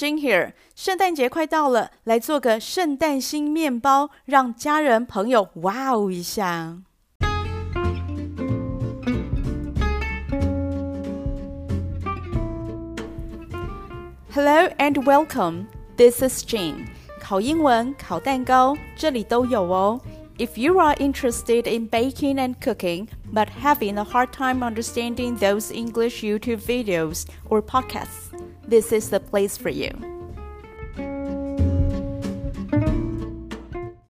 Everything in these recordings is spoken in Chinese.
Jing here。圣诞节快到了，来做个圣诞新面包，让家人朋友哇哦一下。Hello and welcome. This is Jing. 考英文、考蛋糕，这里都有哦。If you are interested in baking and cooking, but having a hard time understanding those English YouTube videos or podcasts, this is the place for you.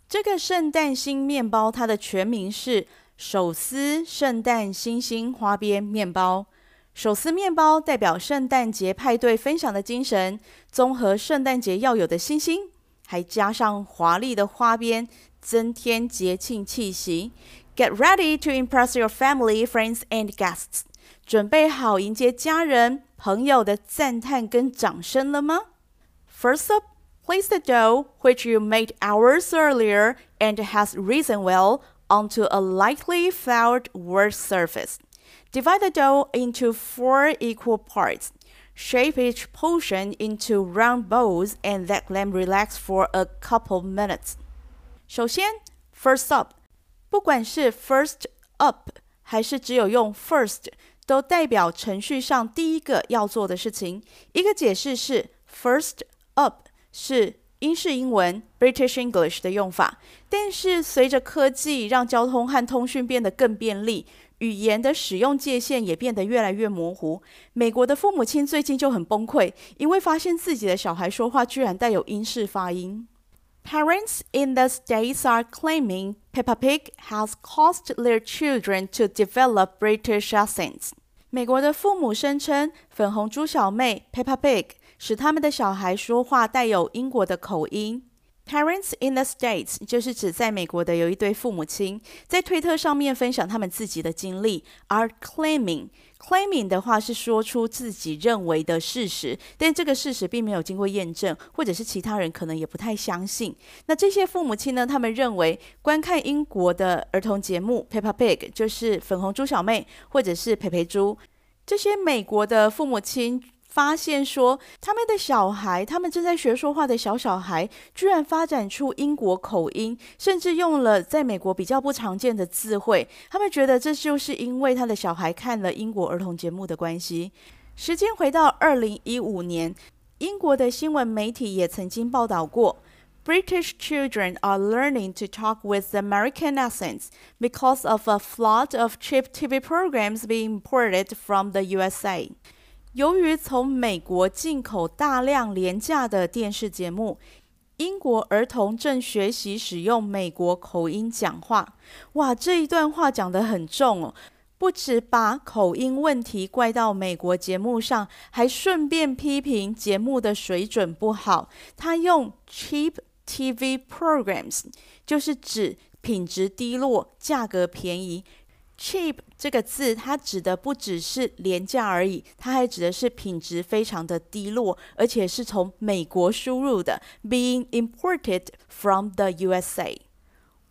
这个圣诞新面包，它的全名是手撕圣诞星星花边面包。手撕面包代表圣诞节派对分享的精神，综合圣诞节要有的星星，还加上华丽的花边。增添节庆气息。Get ready to impress your family, friends, and guests. 准备好迎接家人、朋友的赞叹跟掌声了吗？First up, place the dough, which you made hours earlier and has risen well, onto a lightly floured wood surface. Divide the dough into four equal parts. Shape each portion into round balls and let them relax for a couple minutes. 首先，first up，不管是 first up 还是只有用 first， 都代表程序上第一个要做的事情。一个解释是，first up 是英式英文 British English 的用法，但是随着科技让交通和通讯变得更便利，语言的使用界限也变得越来越模糊。美国的父母亲最近就很崩溃，因为发现自己的小孩说话居然带有英式发音。Parents in the States are claiming Peppa Pig has caused their children to develop British accents. 美国的父母声称，粉红猪小妹 Peppa Pig 使他们的小孩说话带有英国的口音。 Parents in the States 就是指在美国的有一对父母亲，在推特上面分享他们自己的经历，are claiming。claiming 的话是说出自己认为的事实，但这个事实并没有经过验证，或者是其他人可能也不太相信。那这些父母亲呢，他们认为观看英国的儿童节目 Peppa Pig 就是粉红猪小妹，或者是佩佩猪，这些美国的父母亲。发现说，他们的小孩，他们正在学说话的小小孩，居然发展出英国口音，甚至用了在美国比较不常见的字汇。他们觉得这就是因为他的小孩看了英国儿童节目的关系。时间回到二零一五年，英国的新闻媒体也曾经报道过，British children are learning to talk with American accents because of a flood of cheap TV programs being imported from the USA. 由于从美国进口大量廉价的电视节目，英国儿童正学习使用美国口音讲话。哇，这一段话讲得很重哦，不止把口音问题怪到美国节目上，还顺便批评节目的水准不好。他用 cheap TV programs，就是指品质低落、价格便宜。Cheap 这个字，它指的不只是廉价而已，它还指的是品质非常的低落，而且是从美国输入的，being imported from the USA。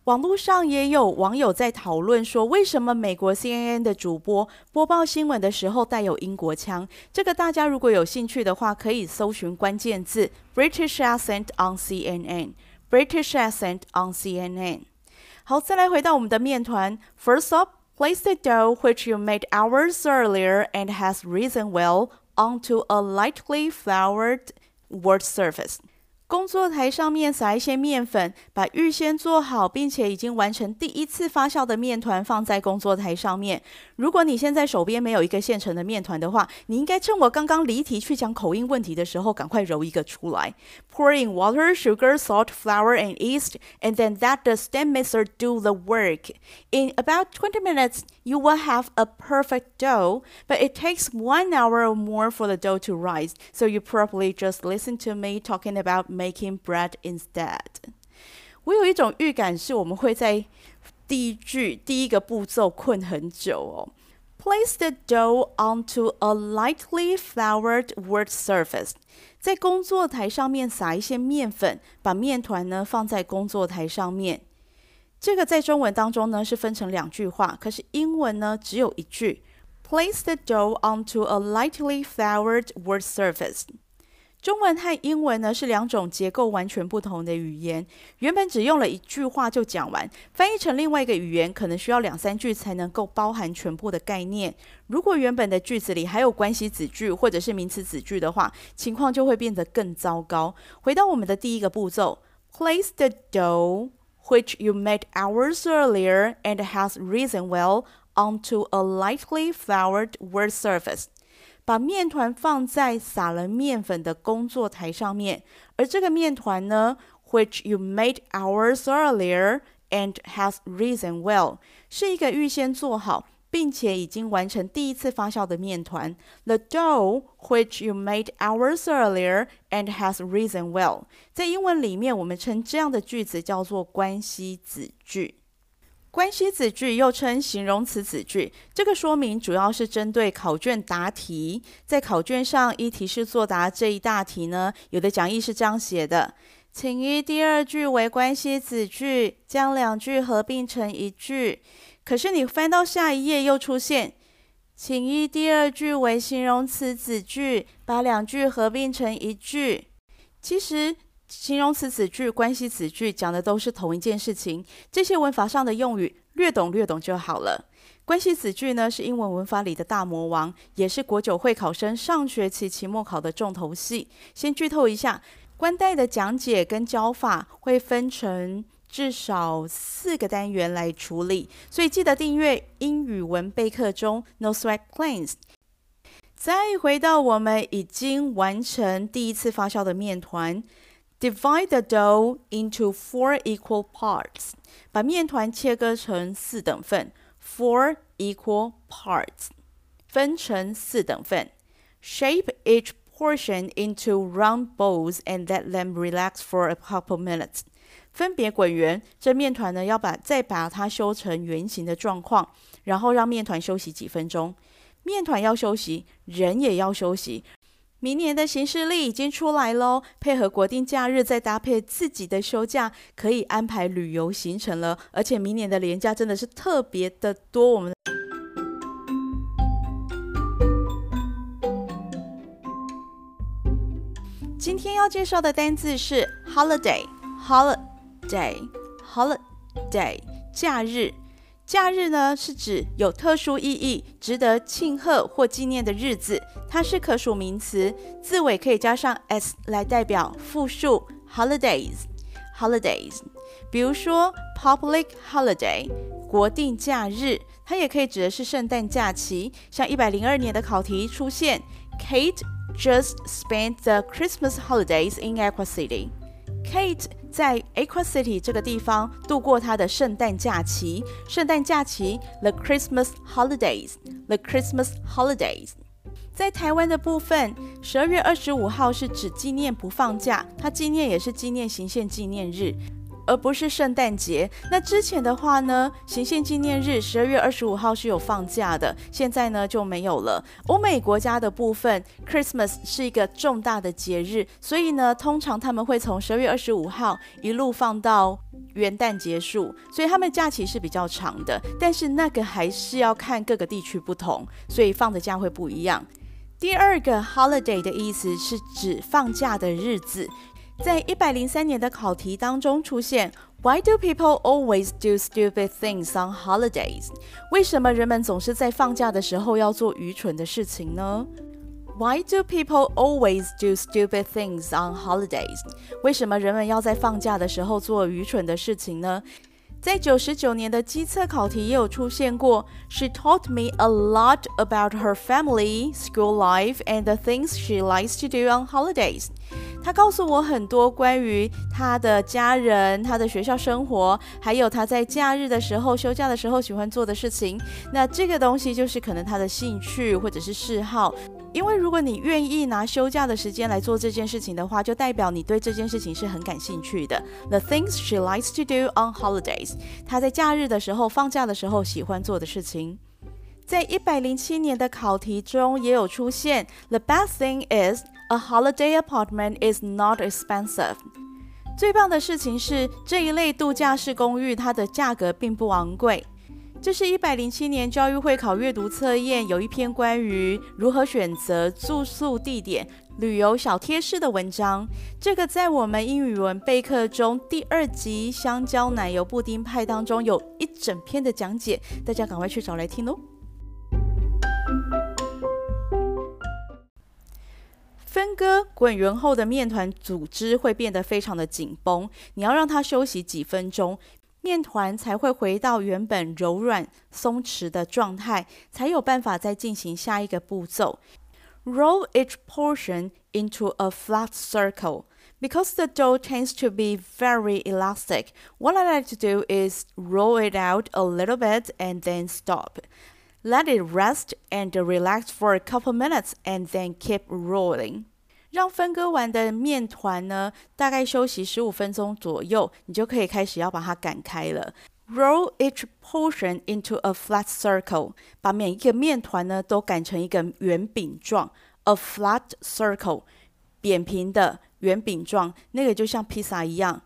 网络上也有网友在讨论说，为什么美国 CNN 的主播播报新闻的时候带有英国腔？这个大家如果有兴趣的话，可以搜寻关键字 British accent on CNN，British accent on CNN。好，再来回到我们的面团，First up。Place the dough which you made hours earlier and has risen well onto a lightly floured wood surface. 工作台上面撒一些面粉，把预先做好并且已经完成第一次发酵的面团放在工作台上面。如果你现在手边没有一个现成的面团的话，你应该趁我刚刚离题去讲口音问题的时候，赶快揉一个出来。Pour in water, sugar, salt, flour, and yeast, and then let the stand mixer do the work. In about 20 minutes, you will have a perfect dough, but it takes one hour or more for the dough to rise. So you probably just listen to me talking about making bread instead。我有一种预感，是我们会在第一句第一个步骤困很久哦。Place the dough onto a lightly floured wood surface。在工作台上面撒一些面粉，把面团呢放在工作台上面。 这个在中文当中呢是分成两句话，可是英文呢只有一句。Place the dough onto a lightly floured word surface。中文和英文呢是两种结构完全不同的语言，原本只用了一句话就讲完，翻译成另外一个语言可能需要两三句才能够包含全部的概念。如果原本的句子里还有关系子句或者是名词子句的话，情况就会变得更糟糕。回到我们的第一个步骤，Place the dough which you made hours earlier and has risen well onto a lightly floured work surface。把面团放在撒了面粉的工作台上面，而这个面团呢，which you made hours earlier and has risen well，是一个预先做好 并且已经完成第一次发酵的面团。The dough which you made hours earlier and has risen well，在英文里面，我们称这样的句子叫做关系子句。关系子句又称形容词子句，这个说明主要是针对考卷答题。在考卷上依提示作答这一大题呢，有的讲义是这样写的：请以第二句为关系子句，将两句合并成一句。可是你翻到下一页又出现，请以第二句为形容词子句，把两句合并成一句。其实。形容词子句、关系子句讲的都是同一件事情，这些文法上的用语略懂略懂就好了。关系子句呢是英文文法里的大魔王，也是国九会考生上学期期末考的重头戏。先剧透一下，关代的讲解跟教法会分成至少四个单元来处理，所以记得订阅英语文备课中 No Sweat Plans。再回到我们已经完成第一次发酵的面团。Divide the dough into four equal parts。把面团切割成四等份，four equal parts，分成四等份。Shape each portion into round balls and let them relax for a couple minutes。 分别滚圆，这面团呢要把再把它修成圆形的状况，然后让面团休息几分钟。面团要休息，人也要休息。明年的行事历已经出来喽，配合国定假日，再搭配自己的休假，可以安排旅游行程了。而且明年的连假真的是特别的多。我们今天要介绍的单字是 holiday，holiday holiday，holiday，holiday，假日。假日呢，是指有特殊意义、值得庆贺或纪念的日子，它是可数名词，字尾可以加上 s 来代表复数 holidays。holidays，比如说 public holiday，国定假日，它也可以指的是圣诞假期。像一百零二年的考题出现，Kate just spent the Christmas holidays in Aqua City。Kate 在 Aqua City 这个地方度过她的圣诞假期。圣诞假期，the Christmas holidays，the Christmas holidays。在台湾的部分，十二月二十五号是指纪念不放假，它纪念也是纪念行宪纪念日。而不是圣诞节。那之前的话呢，行宪纪念日十二月二十五号是有放假的，现在呢就没有了。欧美国家的部分，Christmas 是一个重大的节日，所以呢，通常他们会从十二月二十五号一路放到元旦结束，所以他们假期是比较长的。但是那个还是要看各个地区不同，所以放的假会不一样。第二个 holiday 的意思是指放假的日子。在一百零三年的考题当中出现，Why do people always do stupid things on holidays？为什么人们总是在放假的时候要做愚蠢的事情呢？Why do people always do stupid things on holidays？为什么人们要在放假的时候做愚蠢的事情呢？在九十九年的基测考题也有出现过。She taught me a lot about her family, school life, and the things she likes to do on holidays. 她告诉我很多关于她的家人、她的学校生活，还有她在假日的时候、休假的时候喜欢做的事情。那这个东西就是可能她的兴趣或者是嗜好。因为如果你愿意拿休假的时间来做这件事情的话，就代表你对这件事情是很感兴趣的。The things she likes to do on holidays，她在假日的时候、放假的时候喜欢做的事情。在一百零七年的考题中也有出现。The best thing is a holiday apartment is not expensive。最棒的事情是这一类度假式公寓，它的价格并不昂贵。这是一百零七年教育会考阅读测验，有一篇关于如何选择住宿地点、旅游小贴士的文章。这个在我们英语文备课中第二集香蕉奶油布丁派当中有一整篇的讲解，大家赶快去找来听哦。分割滚圆后的面团组织会变得非常的紧绷，你要让它休息几分钟。面团才会回到原本柔软松弛的状态，才有办法再进行下一个步骤。Roll each portion into a flat circle. Because the dough tends to be very elastic, what I like to do is roll it out a little bit and then stop. Let it rest and relax for a couple minutes and then keep rolling. 让分割完的面团呢，大概休息十五分钟左右，你就可以开始要把它擀开了。Roll each portion into a flat circle，把每一个面团呢都擀成一个圆饼状。A flat circle，扁平的圆饼状，那个就像披萨一样。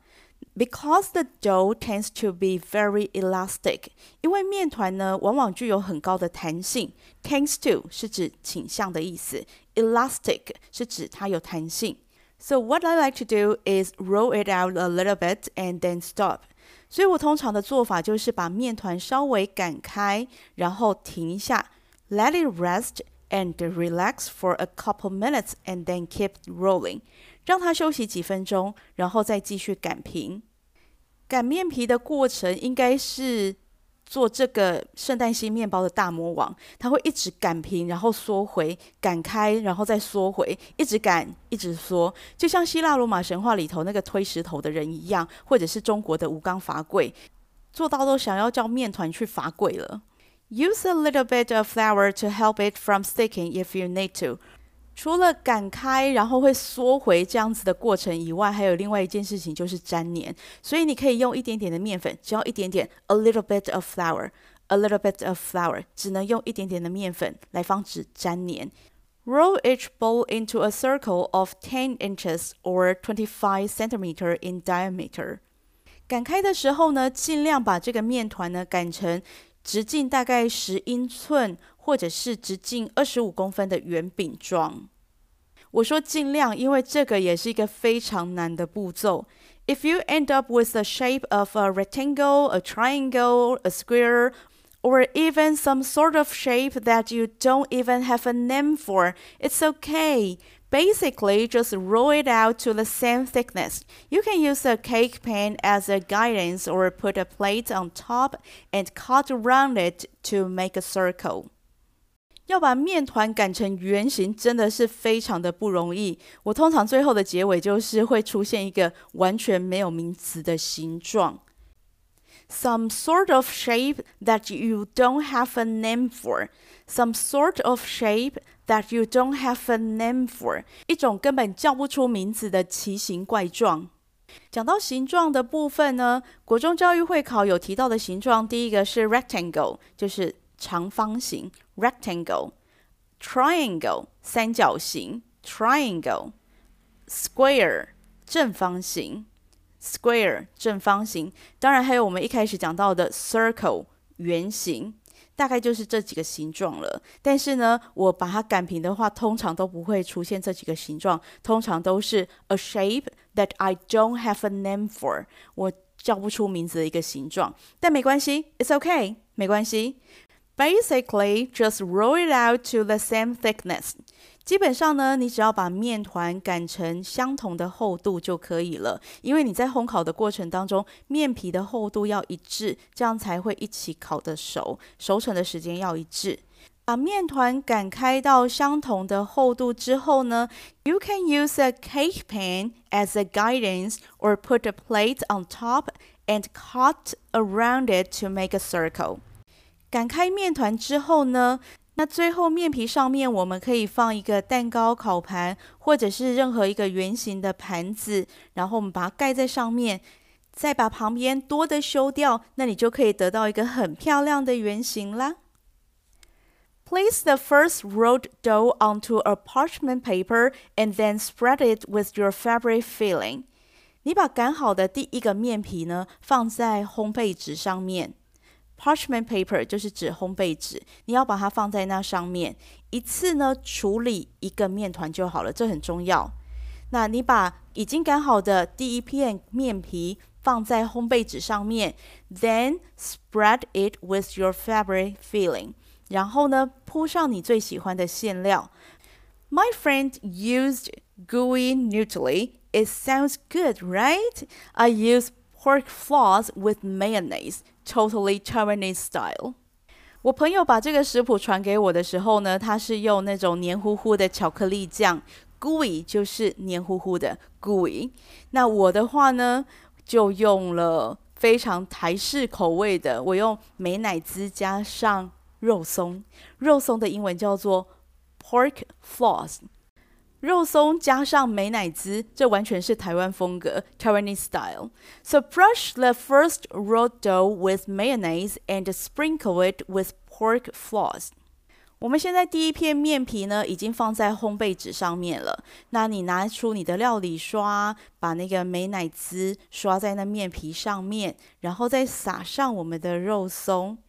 Because the dough tends to be very elastic，因为面团呢往往具有很高的弹性。Tends to 是指倾向的意思 ，elastic 是指它有弹性。So what I like to do is roll it out a little bit and then stop。所以我通常的做法就是把面团稍微擀开，然后停一下，let it rest and relax for a couple minutes and then keep rolling。让它休息几分钟，然后再继续擀平。擀面皮的过程应该是 做这个圣诞新面包的大魔王，他会一直擀平，然后缩回，擀开，然后再缩回，一直擀，一直缩，就像希腊罗马神话里头那个推石头的人一样，或者是中国的吴刚伐桂，做到都想要叫面团去伐桂了。Use a little bit of flour to help it from sticking if you need to. 除了擀开然后会缩回这样子的过程以外，还有另外一件事情就是粘黏。所以你可以用一点点的面粉，只要一点点，a little bit of flour，a little bit of flour，只能用一点点的面粉来防止粘黏。Roll each bowl into a circle of ten inches or twenty-five centimeter in diameter。擀开的时候呢，尽量把这个面团呢擀成直径大概十英寸。或者是直径二十五公分的圆饼状。我说尽量，因为这个也是一个非常难的步骤。If you end up with the shape of a rectangle, a triangle, a square, or even some sort of shape that you don't even have a name for, it's okay. Basically, just roll it out to the same thickness. You can use a cake pan as a guidance or put a plate on top and cut around it to make a circle. 要把面团擀成圆形，真的是非常的不容易。我通常最后的结尾就是会出现一个完全没有名词的形状，some sort of shape that you don't have a name for，some sort of shape that you don't have a name for，一种根本叫不出名字的奇形怪状。讲到形状的部分呢，国中教育会考有提到的形状，第一个是 rectangle，就是。长方形 rectangle，triangle 三角形 triangle，square 正方形 square 正方形，当然还有我们一开始讲到的 circle 圆形，大概就是这几个形状了。但是呢，我把它擀平的话，通常都不会出现这几个形状，通常都是 a shape that I don't have a name for，我叫不出名字的一个形状。但没关系，It's OK，没关系。Basically, just roll it out to the same thickness. 基本上呢，你只要把面团擀成相同的厚度就可以了。因为你在烘烤的过程当中，面皮的厚度要一致，这样才会一起烤得熟，熟成的时间要一致。把面团擀开到相同的厚度之后呢，You can use a cake pan as a guidance or put a plate on top and cut around it to make a circle. 擀开面团之后呢，那最后面皮上面我们可以放一个蛋糕烤盘，或者是任何一个圆形的盘子，然后我们把它盖在上面，再把旁边多的修掉，那你就可以得到一个很漂亮的圆形啦。Place the first rolled dough onto a parchment paper and then spread it with your fabric filling。你把擀好的第一个面皮呢，放在烘焙纸上面。Parchment paper 就是指烘焙纸，你要把它放在那上面，一次呢处理一个面团就好了，这很重要。那你把已经擀好的第一片面皮放在烘焙纸上面，then spread it with your favorite filling，然后呢铺上你最喜欢的馅料。My friend used gooey Nutella. It sounds good, right? I use pork floss with mayonnaise. Totally Taiwanese style。我朋友把这个食谱传给我的时候呢，他是用那种黏糊糊的巧克力酱，gooey 就是黏糊糊的 gooey。那我的话呢，就用了非常台式口味的，我用美乃滋加上肉松，肉松的英文叫做 pork floss。肉松加上美乃滋，这完全是台湾风格 （Taiwanese style）。So brush the first rolled dough with mayonnaise and sprinkle it with pork floss。我们现在第一片面皮呢，已经放在烘焙纸上面了。那你拿出你的料理刷，把那个美乃滋刷在那面皮上面，然后再撒上我们的肉松。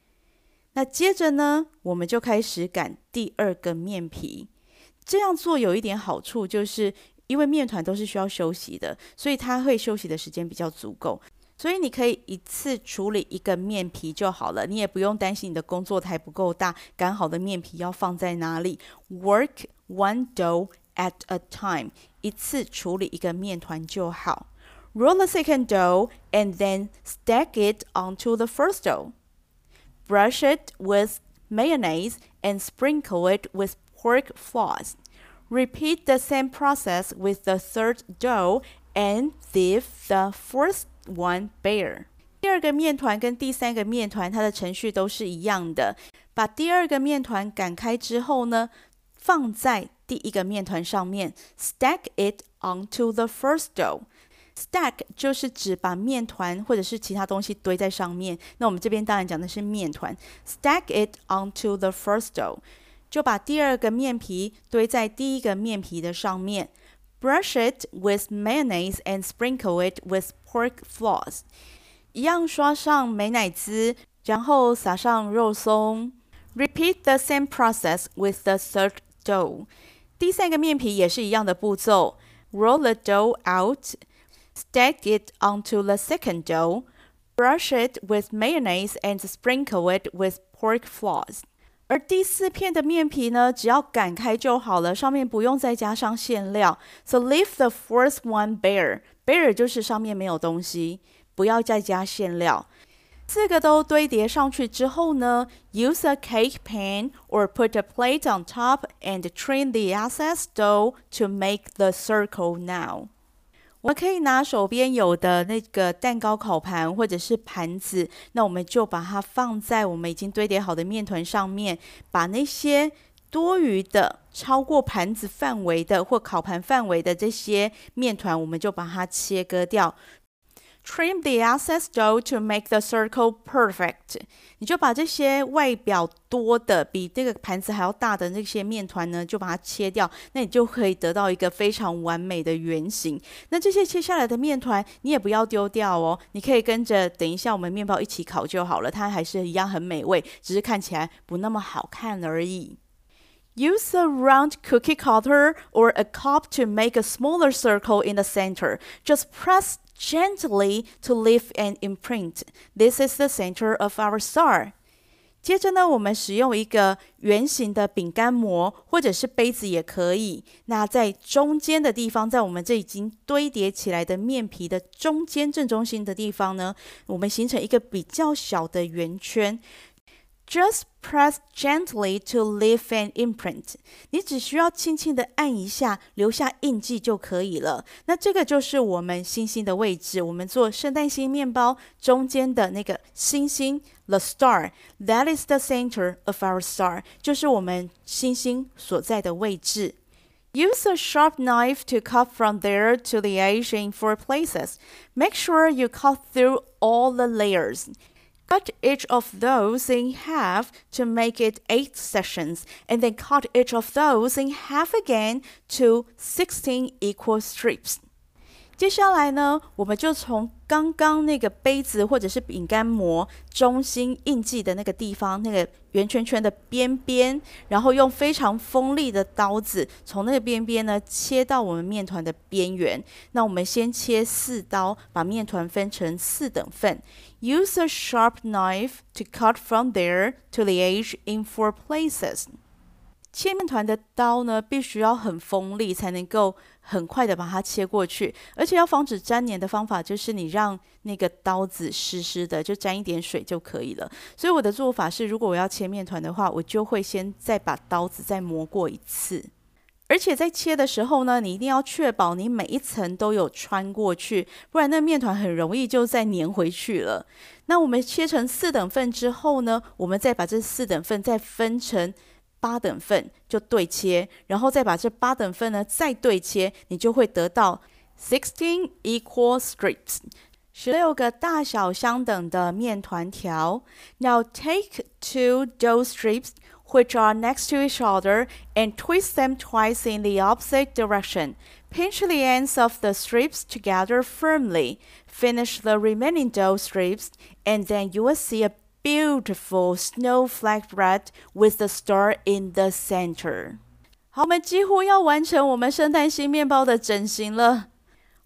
那接着呢，我们就开始擀第二个面皮。这样做有一点好处，就是因为面团都是需要休息的，所以它会休息的时间比较足够。所以你可以一次处理一个面皮就好了，你也不用担心你的工作台不够大，擀好的面皮要放在哪里。Work one dough at a time，一次处理一个面团就好。Roll the second dough and then stack it onto the first dough. Brush it with mayonnaise and sprinkle it with pork floss. Repeat the same process with the third dough and leave the fourth one bare. 第二个面团跟第三个面团，它的程序都是一样的。把第二个面团擀开之后呢，放在第一个面团上面，stack it onto the first dough。Stack 就是指把面团或者是其他东西堆在上面。那我们这边当然讲的是面团。Stack it onto the first dough。 就把第二个面皮堆在第一个面皮的上面，brush it with mayonnaise and sprinkle it with pork floss，一样刷上美乃滋，然后撒上肉松。Repeat the same process with the third dough。第三个面皮也是一样的步骤，roll the dough out，stack it onto the second dough，brush it with mayonnaise and sprinkle it with pork floss。 而第四片的面皮呢，只要擀开就好了，上面不用再加上馅料。So leave the fourth one bare. Bare 就是上面没有东西，不要再加馅料。四个都堆叠上去之后呢，use a cake pan or put a plate on top and trim the excess dough to make the circle now. 我们可以拿手边有的那个蛋糕烤盘或者是盘子，那我们就把它放在我们已经堆叠好的面团上面，把那些多余的、超过盘子范围的或烤盘范围的这些面团，我们就把它切割掉。Trim the excess dough to make the circle perfect。你就把这些外表多的、比这个盘子还要大的那些面团呢，就把它切掉，那你就可以得到一个非常完美的圆形。那这些切下来的面团，你也不要丢掉哦，你可以跟着等一下我们面包一起烤就好了，它还是一样很美味，只是看起来不那么好看而已。Use a round cookie cutter or a cup to make a smaller circle in the center. Just press Gently to leave an imprint. This is the center of our star. 接着呢，我们使用一个圆形的饼干模，或者是杯子也可以。那在中间的地方，在我们这已经堆叠起来的面皮的中间正中心的地方呢，我们形成一个比较小的圆圈。Just press gently to leave an imprint。你只需要轻轻的按一下，留下印记就可以了。那这个就是我们星星的位置。我们做圣诞星面包中间的那个星星，the star。That is the center of our star。就是我们星星所在的位置。Use a sharp knife to cut from there to the edge in four places. Make sure you cut through all the layers. Cut each of those in half to make it eight sections, and then cut each of those in half again to sixteen equal strips. 接下来呢，我们就从刚刚那个杯子或者是饼干模中心印记的那个地方，那个圆圈圈的边边，然后用非常锋利的刀子从那个边边呢切到我们面团的边缘。那我们先切四刀，把面团分成四等份。Use a sharp knife to cut from there to the edge in four places. 切面团的刀呢，必须要很锋利，才能够很快的把它切过去。而且要防止粘黏的方法，就是你让那个刀子湿湿的，就沾一点水就可以了。所以我的做法是，如果我要切面团的话，我就会先再把刀子再磨过一次。而且在切的时候呢，你一定要确保你每一层都有穿过去，不然那面团很容易就再粘回去了。那我们切成四等份之后呢，我们再把这四等份再分成。八等份就对切，然后再把这八等份呢再对切，你就会得到 sixteen equal strips，十六个大小相等的面团条。Now take two dough strips which are next to each other and twist them twice in the opposite direction. Pinch the ends of the strips together firmly. Finish the remaining dough strips, and then you will see a Beautiful snowflake bread with the star in the center。好，我们几乎要完成我们圣诞新面包的整形了。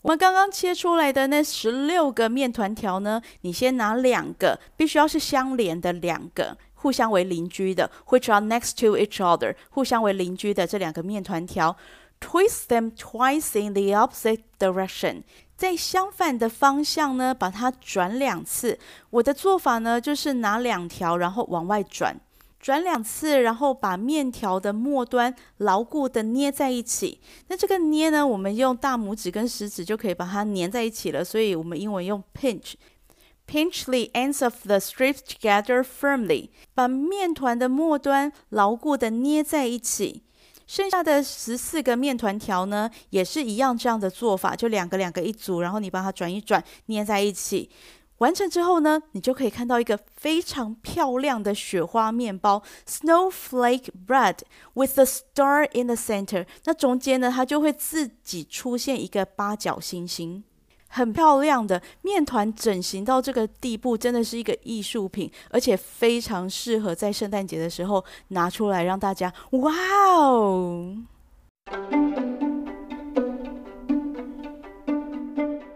我们刚刚切出来的那十六个面团条呢，你先拿两个，必须要是相连的两个，互相为邻居的，which are next to each other，互相为邻居的这两个面团条，twist them twice in the opposite direction。 在相反的方向呢，把它转两次。我的做法呢，就是拿两条，然后往外转，转两次，然后把面条的末端牢固的捏在一起。那这个捏呢，我们用大拇指跟食指就可以把它粘在一起了。所以我们英文用 pinch，pinch the ends of the strips together firmly，把面团的末端牢固的捏在一起。剩下的十四个面团条呢，也是一样这样的做法，就两个两个一组，然后你把它转一转，捏在一起。完成之后呢，你就可以看到一个非常漂亮的雪花面包，snowflake bread with the star in the center。那中间呢，它就会自己出现一个八角星星。很漂亮的面团整形到这个地步，真的是一个艺术品，而且非常适合在圣诞节的时候拿出来让大家哇哦！